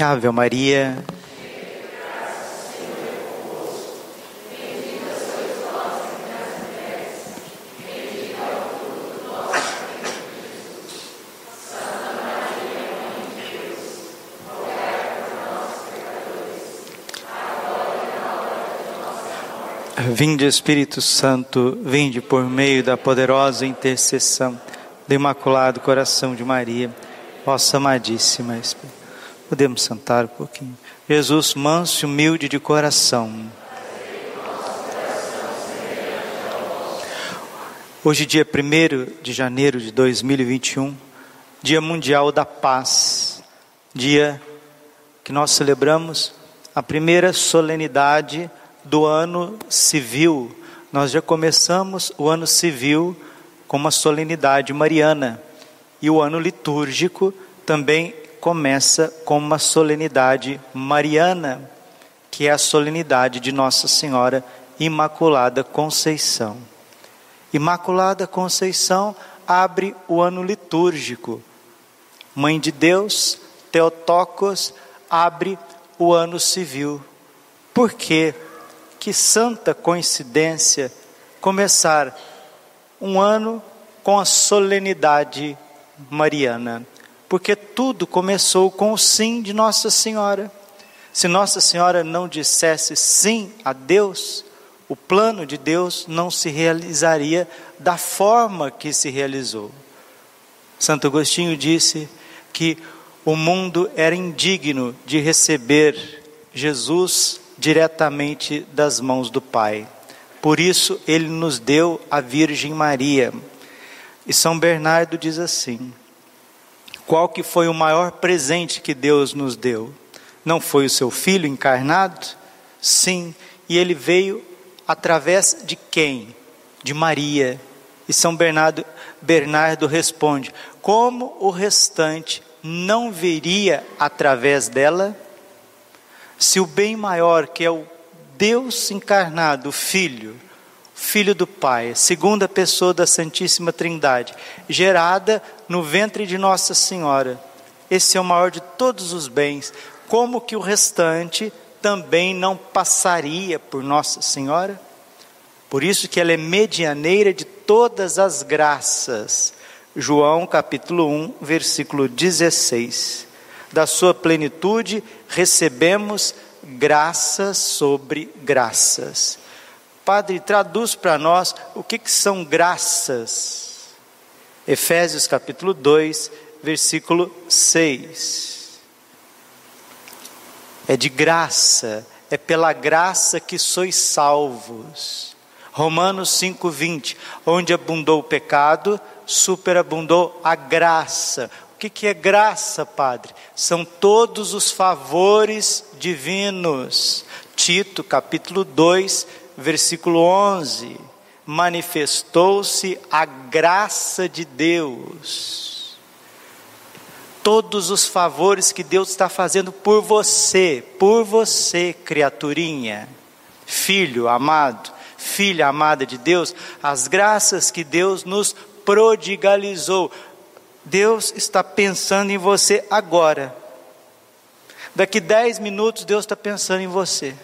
Ave Maria. Vinde Espírito Santo, vinde por meio da poderosa intercessão do Imaculado Coração de Maria, vossa amadíssima Espírito. Podemos sentar um pouquinho. Jesus, manso e humilde de coração. Hoje, dia 1 de janeiro de 2021, Dia Mundial da Paz, dia que nós celebramos a primeira solenidade do ano civil. Nós já começamos o ano civil com uma solenidade mariana e o ano litúrgico também começa com uma solenidade mariana, que é a solenidade de Nossa Senhora Imaculada Conceição. Imaculada Conceição abre o ano litúrgico. Mãe de Deus, Teotocos, abre o ano civil. Por quê? Que santa coincidência começar um ano com a solenidade mariana, porque tudo começou com o sim de Nossa Senhora. Se Nossa Senhora não dissesse sim a Deus, o plano de Deus não se realizaria da forma que se realizou. Santo Agostinho disse que o mundo era indigno de receber Jesus diretamente das mãos do Pai. Por isso ele nos deu a Virgem Maria. E São Bernardo diz assim: Qual que foi o maior presente que Deus nos deu? Não foi o seu filho encarnado? Sim, e ele veio através de quem? De Maria. E São Bernardo, Bernardo responde: Como o restante não viria através dela? Se o bem maior, que é o Deus encarnado, o Filho, Filho do Pai, segunda pessoa da Santíssima Trindade, gerada no ventre de Nossa Senhora, esse é o maior de todos os bens, como que o restante também não passaria por Nossa Senhora? Por isso que ela é medianeira de todas as graças. João capítulo 1, versículo 16 da sua plenitude, recebemos graças sobre graças. Padre, traduz para nós o que, que são graças. Efésios capítulo 2, versículo 6. É de graça, é pela graça que sois salvos. Romanos 5:20, onde abundou o pecado, superabundou a graça que, que é graça, Padre? São todos os favores divinos. Tito, capítulo 2, versículo 11. Manifestou-se a graça de Deus. Todos os favores que Deus está fazendo por você, por você, criaturinha, filho amado, filha amada de Deus, as graças que Deus nos prodigalizou. Deus está pensando em você agora. Daqui dez minutos, Deus está pensando em você.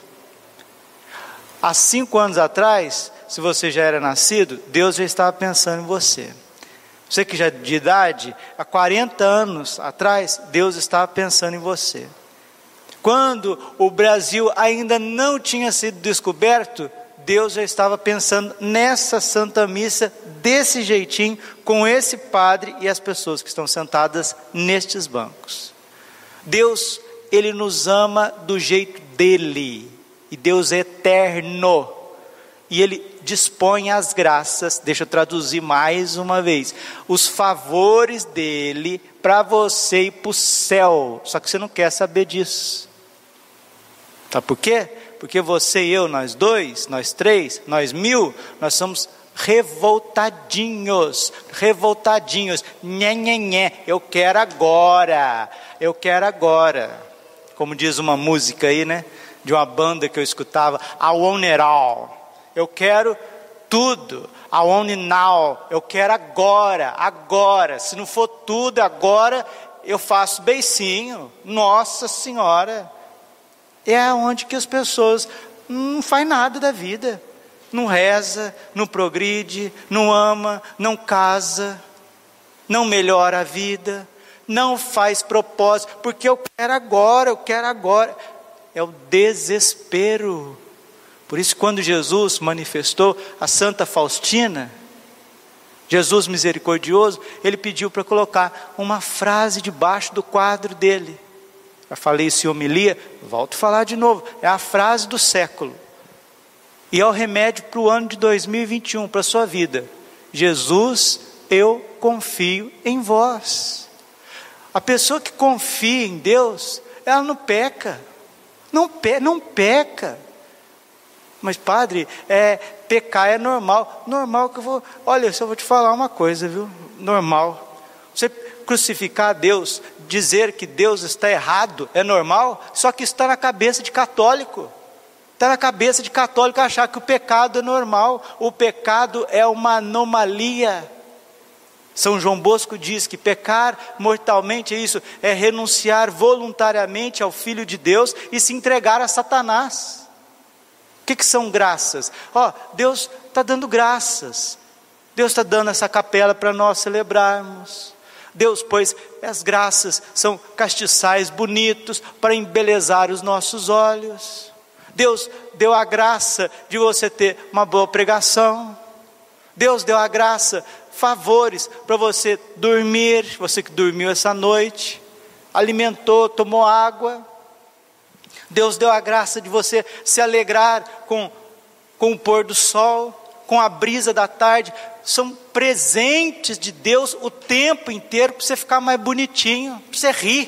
Há cinco anos atrás, se você já era nascido, Deus já estava pensando em você. Você que já é de idade, há 40 anos atrás, Deus estava pensando em você. Quando o Brasil ainda não tinha sido descoberto, Deus já estava pensando nessa Santa Missa desse jeitinho, com esse padre e as pessoas que estão sentadas nestes bancos. Deus, Ele nos ama do jeito dele, e Deus é eterno, e Ele dispõe as graças, deixa eu traduzir mais uma vez, os favores dele para você ir para o céu, só que você não quer saber disso. Sabe por quê? porque você e eu, nós dois, nós três, nós mil, nós somos revoltadinhos, revoltadinhos, nhé, nhé, nhé, eu quero agora, eu quero agora, como diz uma música aí, né, de uma banda que eu escutava, I want it all, eu quero tudo, I want it now, eu quero agora, agora, se não for tudo agora, eu faço beicinho. Nossa Senhora. É onde que as pessoas não faz nada da vida. Não reza, não progride, não ama, não casa, não melhora a vida, não faz propósito, porque eu quero agora, eu quero agora. É o desespero. Por isso, quando Jesus manifestou a Santa Faustina, Jesus misericordioso, ele pediu para colocar uma frase debaixo do quadro dele. Já falei isso em homilia, volto a falar de novo. É a frase do século. E é o remédio para o ano de 2021, para a sua vida. Jesus, eu confio em vós. A pessoa que confia em Deus, ela não peca. Não, pe não peca. Mas, padre, é, pecar é normal. Normal que eu vou. Olha, eu só vou te falar uma coisa, viu? Normal. Você crucificar Deus, dizer que Deus está errado, é normal, só que está na cabeça de católico. Está na cabeça de católico achar que o pecado é normal. O pecado é uma anomalia. São João Bosco diz que pecar mortalmente é isso, é renunciar voluntariamente ao Filho de Deus e se entregar a Satanás que, que são graças? Ó, oh, Deus está dando graças. Deus está dando essa capela para nós celebrarmos. Deus, pois, as graças são castiçais bonitos para embelezar os nossos olhos. Deus deu a graça de você ter uma boa pregação. Deus deu a graça, favores para você dormir, você que dormiu essa noite, alimentou, tomou água. Deus deu a graça de você se alegrar com, com o pôr do sol, com a brisa da tarde. São presentes de Deus o tempo inteiro para você ficar mais bonitinho, para você rir,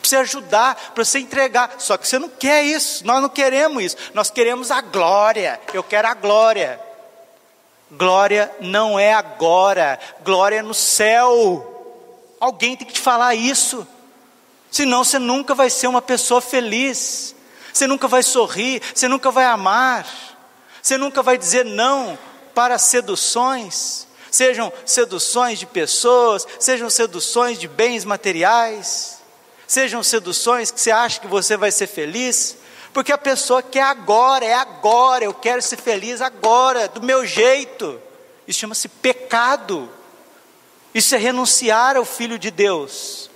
para você ajudar, para você entregar. Só que você não quer isso, nós não queremos isso, nós queremos a glória. Eu quero a glória. Glória não é agora, glória é no céu. Alguém tem que te falar isso. Senão você nunca vai ser uma pessoa feliz, você nunca vai sorrir, você nunca vai amar, você nunca vai dizer não para seduções, sejam seduções de pessoas, sejam seduções de bens materiais, sejam seduções que você acha que você vai ser feliz, porque a pessoa quer agora, é agora, eu quero ser feliz agora, do meu jeito. Isso chama-se pecado. Isso é renunciar ao Filho de Deus.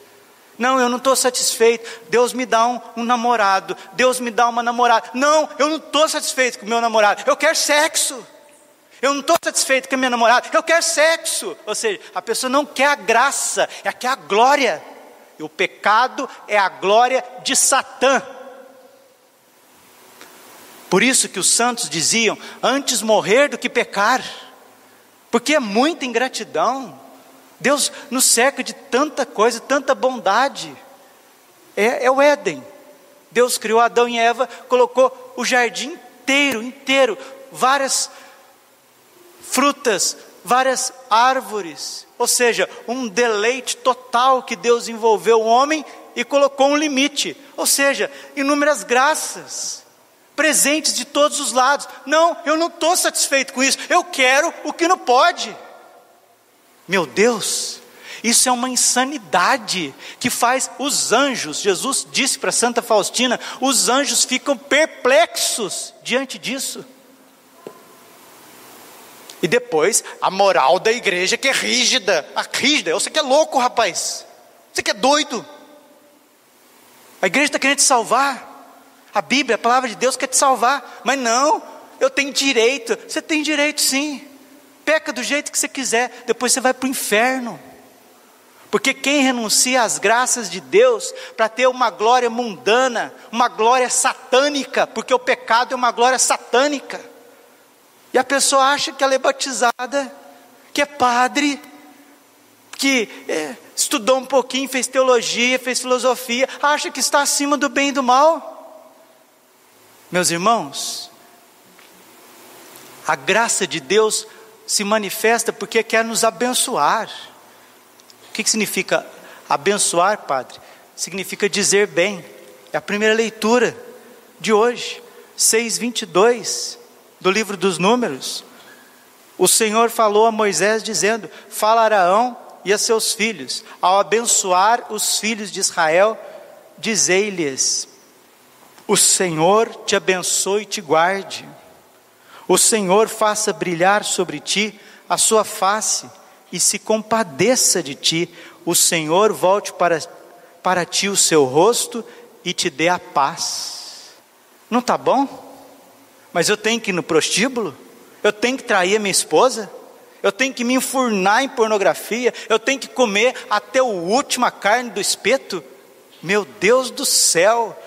Não, eu não estou satisfeito. Deus me dá um, um, namorado. Deus me dá uma namorada. Não, eu não estou satisfeito com o meu namorado. Eu quero sexo. Eu não estou satisfeito com a minha namorada. Eu quero sexo. Ou seja, a pessoa não quer a graça, é quer a glória. E o pecado é a glória de Satã. Por isso que os santos diziam: antes morrer do que pecar, porque é muita ingratidão. Deus nos cerca de tanta coisa, tanta bondade. É, é o Éden. Deus criou Adão e Eva, colocou o jardim inteiro, inteiro, várias frutas, várias árvores, ou seja, um deleite total que Deus envolveu o homem e colocou um limite, ou seja, inúmeras graças, presentes de todos os lados. Não, eu não estou satisfeito com isso, eu quero o que não pode. Meu Deus, isso é uma insanidade que faz os anjos, Jesus disse para Santa Faustina, os anjos ficam perplexos diante disso. E depois, a moral da igreja que é rígida, a rígida, você que é louco, rapaz, você que é doido. A igreja está querendo te salvar, a Bíblia, a palavra de Deus quer te salvar, mas não, eu tenho direito, você tem direito sim peca do jeito que você quiser, depois você vai para o inferno. Porque quem renuncia às graças de Deus para ter uma glória mundana, uma glória satânica, porque o pecado é uma glória satânica. E a pessoa acha que ela é batizada, que é padre, que é, estudou um pouquinho, fez teologia, fez filosofia, acha que está acima do bem e do mal. Meus irmãos, a graça de Deus se manifesta porque quer nos abençoar. O que, que significa abençoar, Padre? Significa dizer bem. É a primeira leitura de hoje, 6:22 do livro dos Números. O Senhor falou a Moisés dizendo: Fala Araão e a seus filhos, ao abençoar os filhos de Israel, dizei-lhes: O Senhor te abençoe e te guarde. O Senhor faça brilhar sobre ti a sua face e se compadeça de ti. O Senhor volte para, para ti o seu rosto e te dê a paz. Não está bom? Mas eu tenho que ir no prostíbulo? Eu tenho que trair a minha esposa? Eu tenho que me enfurnar em pornografia? Eu tenho que comer até a última carne do espeto? Meu Deus do céu!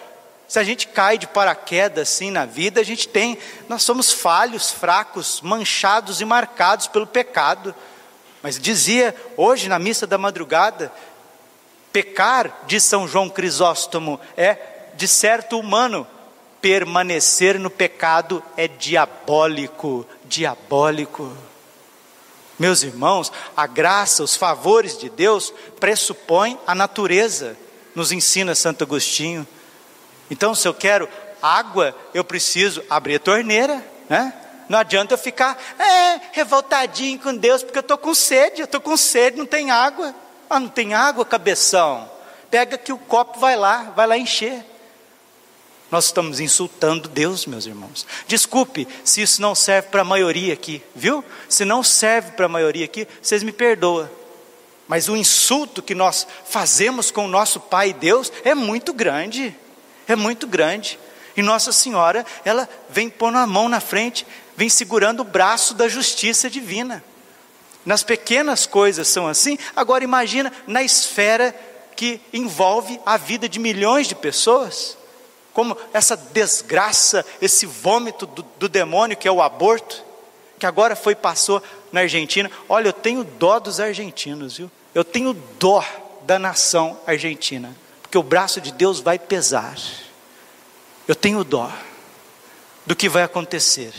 Se a gente cai de paraquedas assim na vida, a gente tem, nós somos falhos, fracos, manchados e marcados pelo pecado. Mas dizia hoje na missa da madrugada, pecar, diz São João Crisóstomo, é de certo humano, permanecer no pecado é diabólico, diabólico. Meus irmãos, a graça, os favores de Deus pressupõem a natureza, nos ensina Santo Agostinho. Então, se eu quero água, eu preciso abrir a torneira, né? Não adianta eu ficar é, revoltadinho com Deus, porque eu estou com sede, eu estou com sede, não tem água. Ah, não tem água, cabeção. Pega que o copo vai lá, vai lá encher. Nós estamos insultando Deus, meus irmãos. Desculpe se isso não serve para a maioria aqui, viu? Se não serve para a maioria aqui, vocês me perdoam. Mas o insulto que nós fazemos com o nosso Pai Deus é muito grande. É muito grande. E Nossa Senhora, ela vem pondo a mão na frente, vem segurando o braço da justiça divina. Nas pequenas coisas são assim, agora imagina na esfera que envolve a vida de milhões de pessoas, como essa desgraça, esse vômito do, do demônio que é o aborto, que agora foi passou na Argentina. Olha, eu tenho dó dos argentinos, viu? Eu tenho dó da nação argentina, porque o braço de Deus vai pesar. Eu tenho dó do que vai acontecer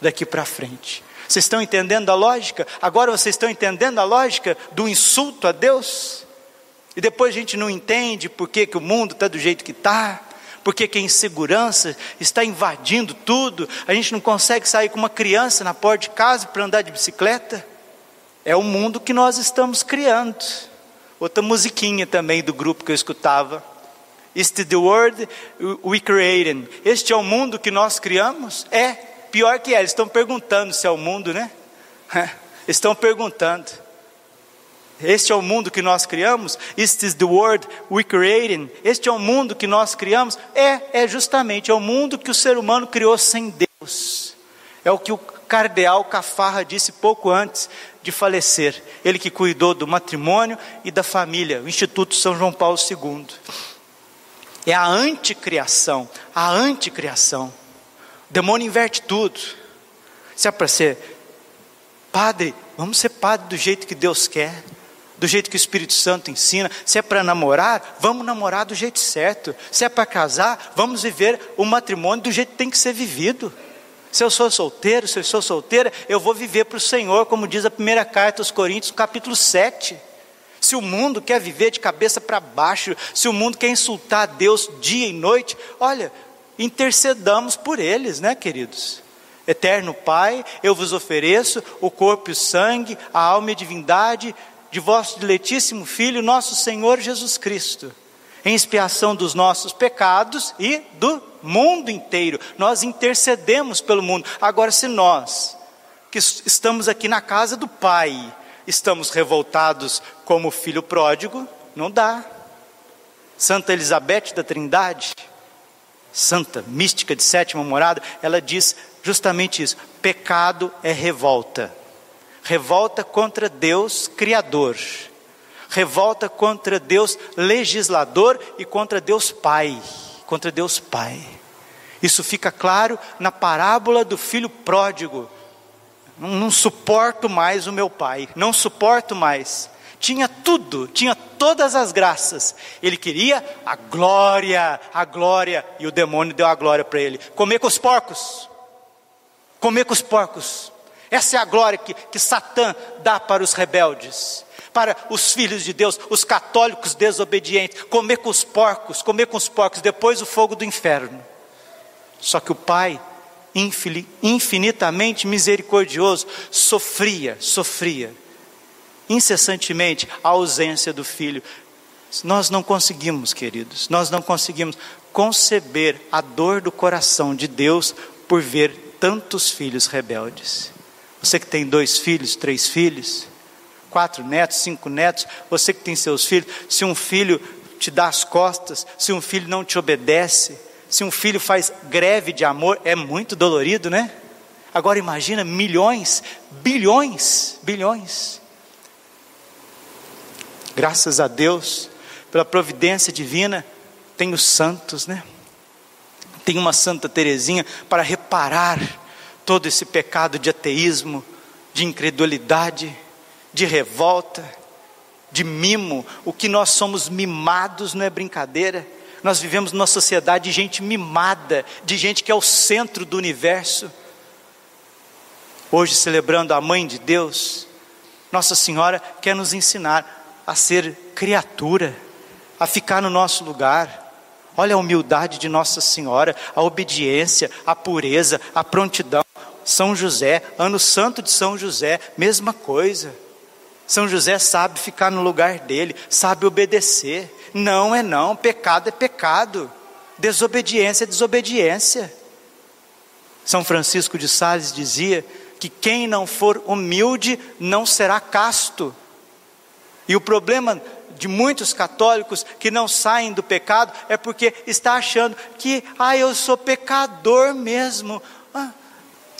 daqui para frente. Vocês estão entendendo a lógica? Agora vocês estão entendendo a lógica do insulto a Deus? E depois a gente não entende por que, que o mundo está do jeito que está, por que, que a insegurança está invadindo tudo, a gente não consegue sair com uma criança na porta de casa para andar de bicicleta. É o mundo que nós estamos criando. Outra musiquinha também do grupo que eu escutava. Is the world we created? Este é o mundo que nós criamos? É. Pior que é, eles estão perguntando se é o mundo, né? Estão perguntando. Este é o mundo que nós criamos? Is the world we created? Este é o mundo que nós criamos? É, é justamente, é o mundo que o ser humano criou sem Deus. É o que o cardeal Cafarra disse pouco antes de falecer. Ele que cuidou do matrimônio e da família, o Instituto São João Paulo II. É a anticriação, a anticriação demônio inverte tudo. Se é para ser padre, vamos ser padre do jeito que Deus quer, do jeito que o Espírito Santo ensina. Se é para namorar, vamos namorar do jeito certo. Se é para casar, vamos viver o matrimônio do jeito que tem que ser vivido. Se eu sou solteiro, se eu sou solteira, eu vou viver para o Senhor, como diz a primeira carta aos Coríntios, capítulo 7. Se o mundo quer viver de cabeça para baixo, se o mundo quer insultar Deus dia e noite, olha, intercedamos por eles, né, queridos? Eterno Pai, eu vos ofereço o corpo e o sangue, a alma e a divindade de vosso diletíssimo Filho, nosso Senhor Jesus Cristo, em expiação dos nossos pecados e do mundo inteiro. Nós intercedemos pelo mundo. Agora, se nós, que estamos aqui na casa do Pai, estamos revoltados como filho pródigo, não dá. Santa Elizabeth da Trindade, santa, mística de sétima morada, ela diz justamente isso: pecado é revolta. Revolta contra Deus Criador, revolta contra Deus legislador e contra Deus Pai, contra Deus Pai. Isso fica claro na parábola do filho pródigo. Não, não suporto mais o meu pai, não suporto mais tinha tudo, tinha todas as graças. Ele queria a glória, a glória, e o demônio deu a glória para ele. Comer com os porcos, comer com os porcos. Essa é a glória que, que Satã dá para os rebeldes, para os filhos de Deus, os católicos desobedientes. Comer com os porcos, comer com os porcos, depois o fogo do inferno. Só que o Pai, infinitamente misericordioso, sofria, sofria incessantemente a ausência do filho. Nós não conseguimos, queridos, nós não conseguimos conceber a dor do coração de Deus por ver tantos filhos rebeldes. Você que tem dois filhos, três filhos, quatro netos, cinco netos, você que tem seus filhos, se um filho te dá as costas, se um filho não te obedece, se um filho faz greve de amor, é muito dolorido, né? Agora imagina milhões, bilhões, bilhões. Graças a Deus, pela providência divina, tem os santos, né? Tem uma Santa Teresinha para reparar todo esse pecado de ateísmo, de incredulidade, de revolta, de mimo. O que nós somos mimados não é brincadeira. Nós vivemos numa sociedade de gente mimada, de gente que é o centro do universo. Hoje, celebrando a Mãe de Deus, Nossa Senhora quer nos ensinar a ser criatura, a ficar no nosso lugar. Olha a humildade de Nossa Senhora, a obediência, a pureza, a prontidão. São José, ano santo de São José, mesma coisa. São José sabe ficar no lugar dele, sabe obedecer. Não é não, pecado é pecado. Desobediência é desobediência. São Francisco de Sales dizia que quem não for humilde não será casto. E o problema de muitos católicos que não saem do pecado é porque está achando que, ah, eu sou pecador mesmo.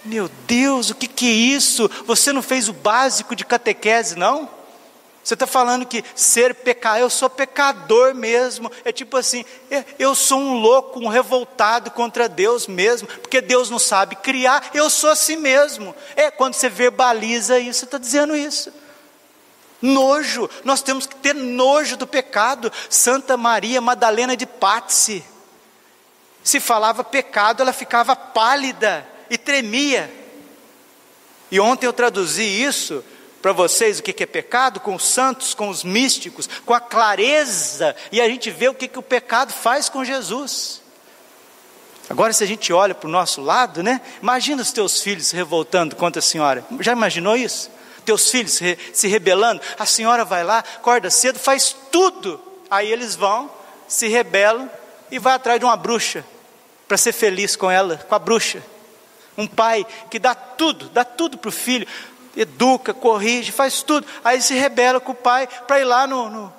Meu Deus, o que, que é isso? Você não fez o básico de catequese, não? Você está falando que ser pecador, eu sou pecador mesmo. É tipo assim, é, eu sou um louco, um revoltado contra Deus mesmo, porque Deus não sabe criar, eu sou assim mesmo. É quando você verbaliza isso, você está dizendo isso. Nojo, nós temos que ter nojo do pecado. Santa Maria Madalena de Pazzi, se falava pecado, ela ficava pálida e tremia. E ontem eu traduzi isso para vocês, o que é pecado, com os santos, com os místicos, com a clareza, e a gente vê o que, que o pecado faz com Jesus. Agora, se a gente olha para o nosso lado, né? Imagina os teus filhos se revoltando contra a senhora. Já imaginou isso? teus filhos se, rebelando, a senhora vai lá, acorda cedo, faz tudo. Aí eles vão, se rebelam e vai atrás de uma bruxa para ser feliz com ela, com a bruxa. Um pai que dá tudo, dá tudo para o filho, educa, corrige, faz tudo. Aí se rebela com o pai para ir lá no, no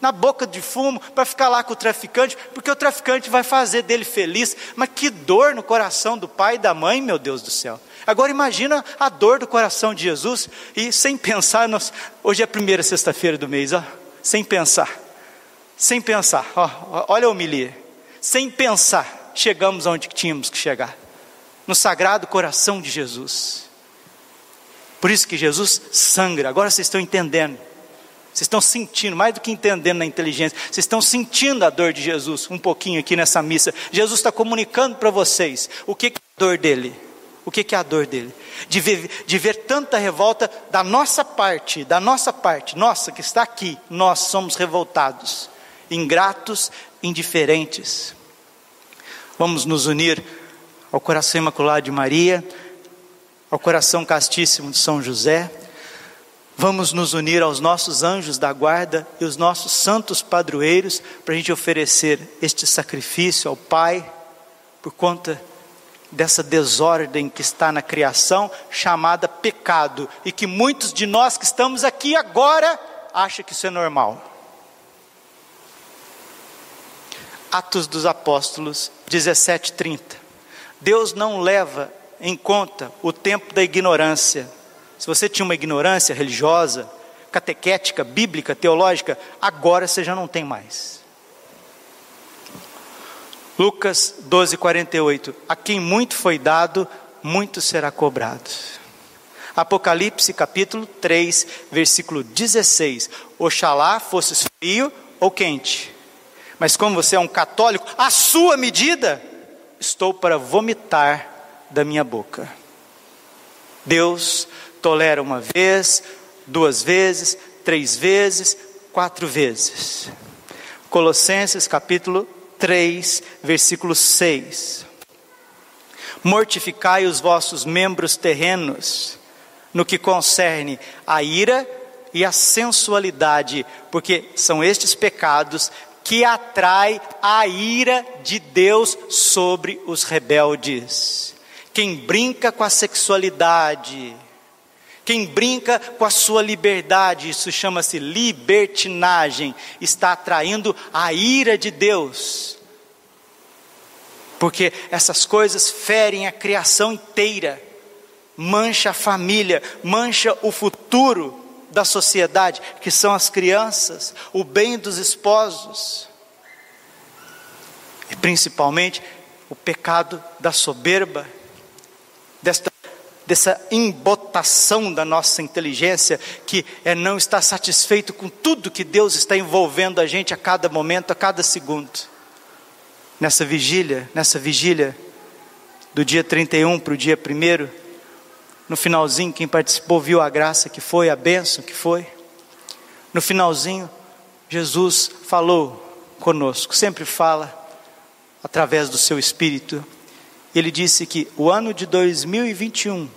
na boca de fumo, para ficar lá com o traficante, porque o traficante vai fazer dele feliz. Mas que dor no coração do pai e da mãe, meu Deus do céu. Agora imagina a dor do coração de Jesus e sem pensar, nós, hoje é a primeira sexta-feira do mês, ó, sem pensar, sem pensar, ó, olha a homilia, sem pensar, chegamos onde tínhamos que chegar, no sagrado coração de Jesus. Por isso que Jesus sangra, agora vocês estão entendendo. Vocês estão sentindo, mais do que entendendo na inteligência, vocês estão sentindo a dor de Jesus um pouquinho aqui nessa missa. Jesus está comunicando para vocês o que é a dor dele. O que é a dor dele? De ver, de ver tanta revolta da nossa parte, da nossa parte, nossa que está aqui, nós somos revoltados, ingratos, indiferentes. Vamos nos unir ao coração imaculado de Maria, ao coração castíssimo de São José. Vamos nos unir aos nossos anjos da guarda e os nossos santos padroeiros para a gente oferecer este sacrifício ao Pai por conta dessa desordem que está na criação, chamada pecado, e que muitos de nós que estamos aqui agora acham que isso é normal. Atos dos Apóstolos 17:30. Deus não leva em conta o tempo da ignorância. Se você tinha uma ignorância religiosa, catequética, bíblica, teológica, agora você já não tem mais. Lucas 12, 48. A quem muito foi dado, muito será cobrado. Apocalipse capítulo 3, versículo 16. Oxalá fosses frio ou quente. Mas como você é um católico, a sua medida, estou para vomitar da minha boca. Deus tolera uma vez, duas vezes, três vezes, quatro vezes. Colossenses capítulo 3, versículo 6. Mortificai os vossos membros terrenos no que concerne a ira e a sensualidade, porque são estes pecados que atrai a ira de Deus sobre os rebeldes. Quem brinca com a sexualidade, quem brinca com a sua liberdade, isso chama-se libertinagem, está atraindo a ira de Deus. Porque essas coisas ferem a criação inteira, mancha a família, mancha o futuro da sociedade, que são as crianças, o bem dos esposos, e principalmente o pecado da soberba, desta, dessa embotação da nossa inteligência, que é não estar satisfeito com tudo que Deus está envolvendo a gente a cada momento, a cada segundo. Nessa vigília, nessa vigília, do dia 31 para o dia 1 no finalzinho, quem participou viu a graça que foi, a bênção que foi. No finalzinho, Jesus falou conosco, sempre fala através do seu Espírito. Ele disse que o ano de 2021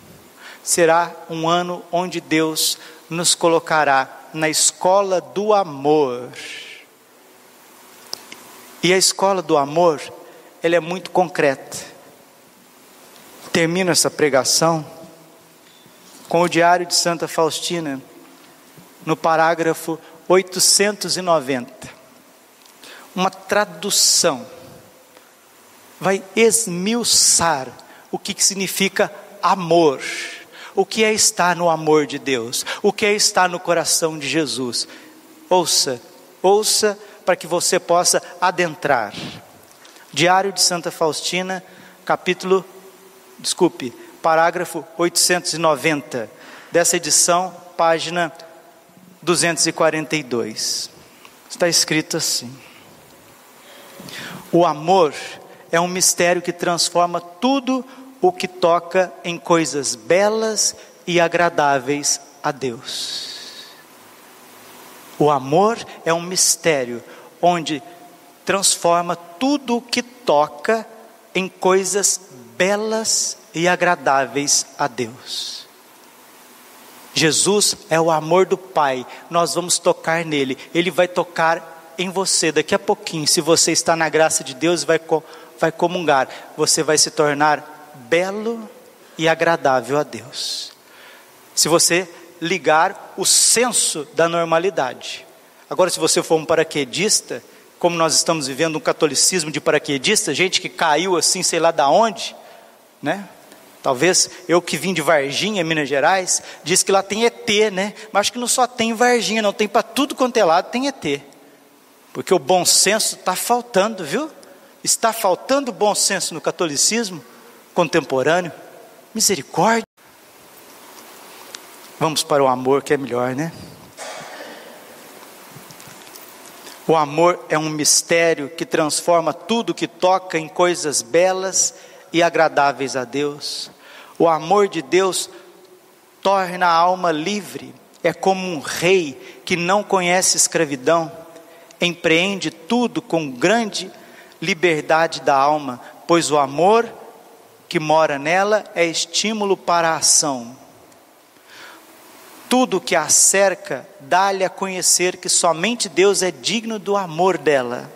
será um ano onde Deus nos colocará na escola do amor. E a escola do amor, ela é muito concreta. Termino essa pregação com o Diário de Santa Faustina, no parágrafo 890. Uma tradução vai esmiuçar o que significa amor. O que é estar no amor de Deus? O que é estar no coração de Jesus? Ouça, ouça para que você possa adentrar. Diário de Santa Faustina, capítulo, desculpe, parágrafo 890 dessa edição, página 242. Está escrito assim: O amor é um mistério que transforma tudo o que toca em coisas belas e agradáveis a Deus. O amor é um mistério onde transforma tudo o que toca em coisas belas e agradáveis a Deus. Jesus é o amor do Pai, nós vamos tocar nele, ele vai tocar em você daqui a pouquinho. Se você está na graça de Deus, vai, vai comungar, você vai se tornar belo e agradável a Deus. Se você ligar o senso da normalidade. Agora, se você for um paraquedista, como nós estamos vivendo um catolicismo de paraquedista, gente que caiu assim, sei lá da onde, né? Talvez eu que vim de Varginha, Minas Gerais, diz que lá tem ET, né? Mas acho que não só tem Varginha, não tem para tudo quanto é lado, tem ET. Porque o bom senso está faltando, viu? Está faltando bom senso no catolicismo contemporâneo. Misericórdia. Vamos para o amor que é melhor, né? O amor é um mistério que transforma tudo que toca em coisas belas e agradáveis a Deus. O amor de Deus torna a alma livre, é como um rei que não conhece escravidão, empreende tudo com grande liberdade da alma, pois o amor que mora nela é estímulo para a ação. Tudo que a cerca dá-lhe a conhecer que somente Deus é digno do amor dela.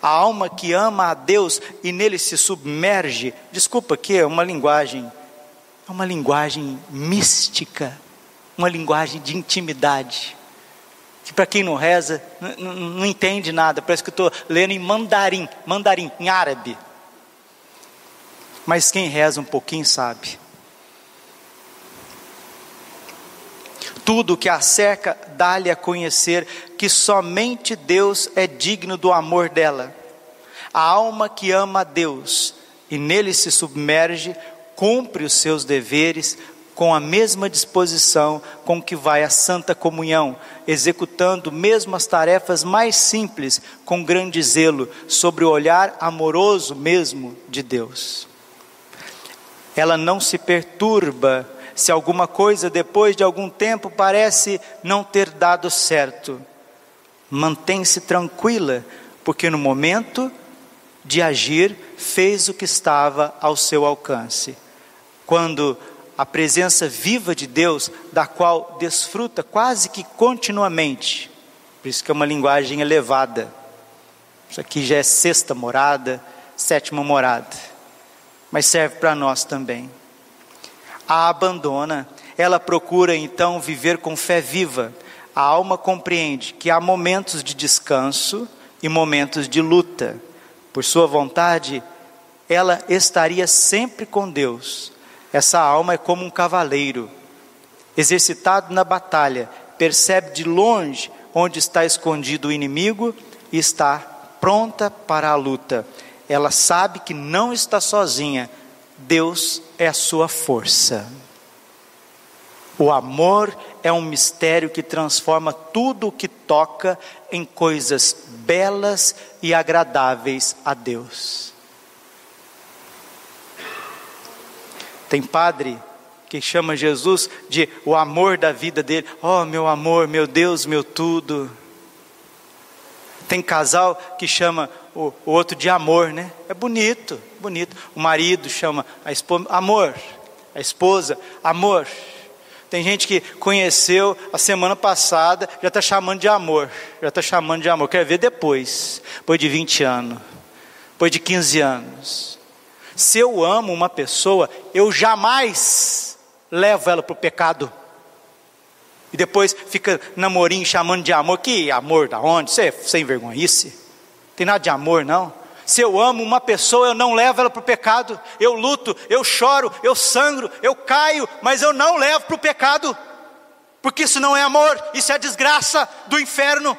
A alma que ama a Deus e nele se submerge, desculpa que é uma linguagem, é uma linguagem mística, uma linguagem de intimidade. Que para quem não reza, não, entende nada, parece que eu estou lendo em mandarim, mandarim, em árabe. Mas quem reza um pouquinho sabe. tudo que a cerca dá-lhe a conhecer que somente Deus é digno do amor dela. A alma que ama a Deus e nele se submerge, cumpre os seus deveres com a mesma disposição com que vai à santa comunhão, executando mesmo as tarefas mais simples com grande zelo, sobre o olhar amoroso mesmo de Deus. Ela não se perturba se alguma coisa depois de algum tempo parece não ter dado certo. Mantém-se tranquila, porque no momento de agir fez o que estava ao seu alcance. Quando a presença viva de Deus, da qual desfruta quase que continuamente. Por isso que é uma linguagem elevada. Isso aqui já é sexta morada, sétima morada. Mas serve para nós também. A abandona, ela procura então viver com fé viva. A alma compreende que há momentos de descanso e momentos de luta. Por sua vontade, ela estaria sempre com Deus. Essa alma é como um cavaleiro, exercitado na batalha, percebe de longe onde está escondido o inimigo e está pronta para a luta. Ela sabe que não está sozinha, Deus é a sua força. O amor é um mistério que transforma tudo o que toca em coisas belas e agradáveis a Deus. Tem padre que chama Jesus de o amor da vida dele. Oh, meu amor, meu Deus, meu tudo. Tem casal que chama o, o outro de amor, né? É bonito, bonito. O marido chama a esposa amor, a esposa amor. Tem gente que conheceu a semana passada, já está chamando de amor, já está chamando de amor. Quer ver depois, depois de 20 anos, depois de 15 anos. Se eu amo uma pessoa, eu jamais levo ela para o pecado. E depois fica namorinho chamando de amor. Que amor da onde? Você é sem vergonhice? Tem nada de amor, não. Se eu amo uma pessoa, eu não levo ela para o pecado. Eu luto, eu choro, eu sangro, eu caio, mas eu não levo para o pecado. Porque isso não é amor, isso é desgraça do inferno.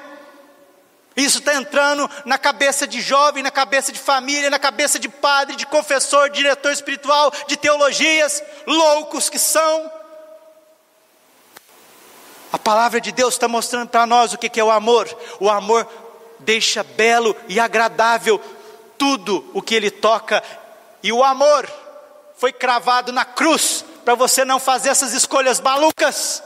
Isso está entrando na cabeça de jovem, na cabeça de família, na cabeça de padre, de confessor, de diretor espiritual, de teologias, loucos que são. A palavra de Deus está mostrando para nós o que é o amor. O amor deixa belo e agradável tudo o que ele toca, e o amor foi cravado na cruz para você não fazer essas escolhas malucas.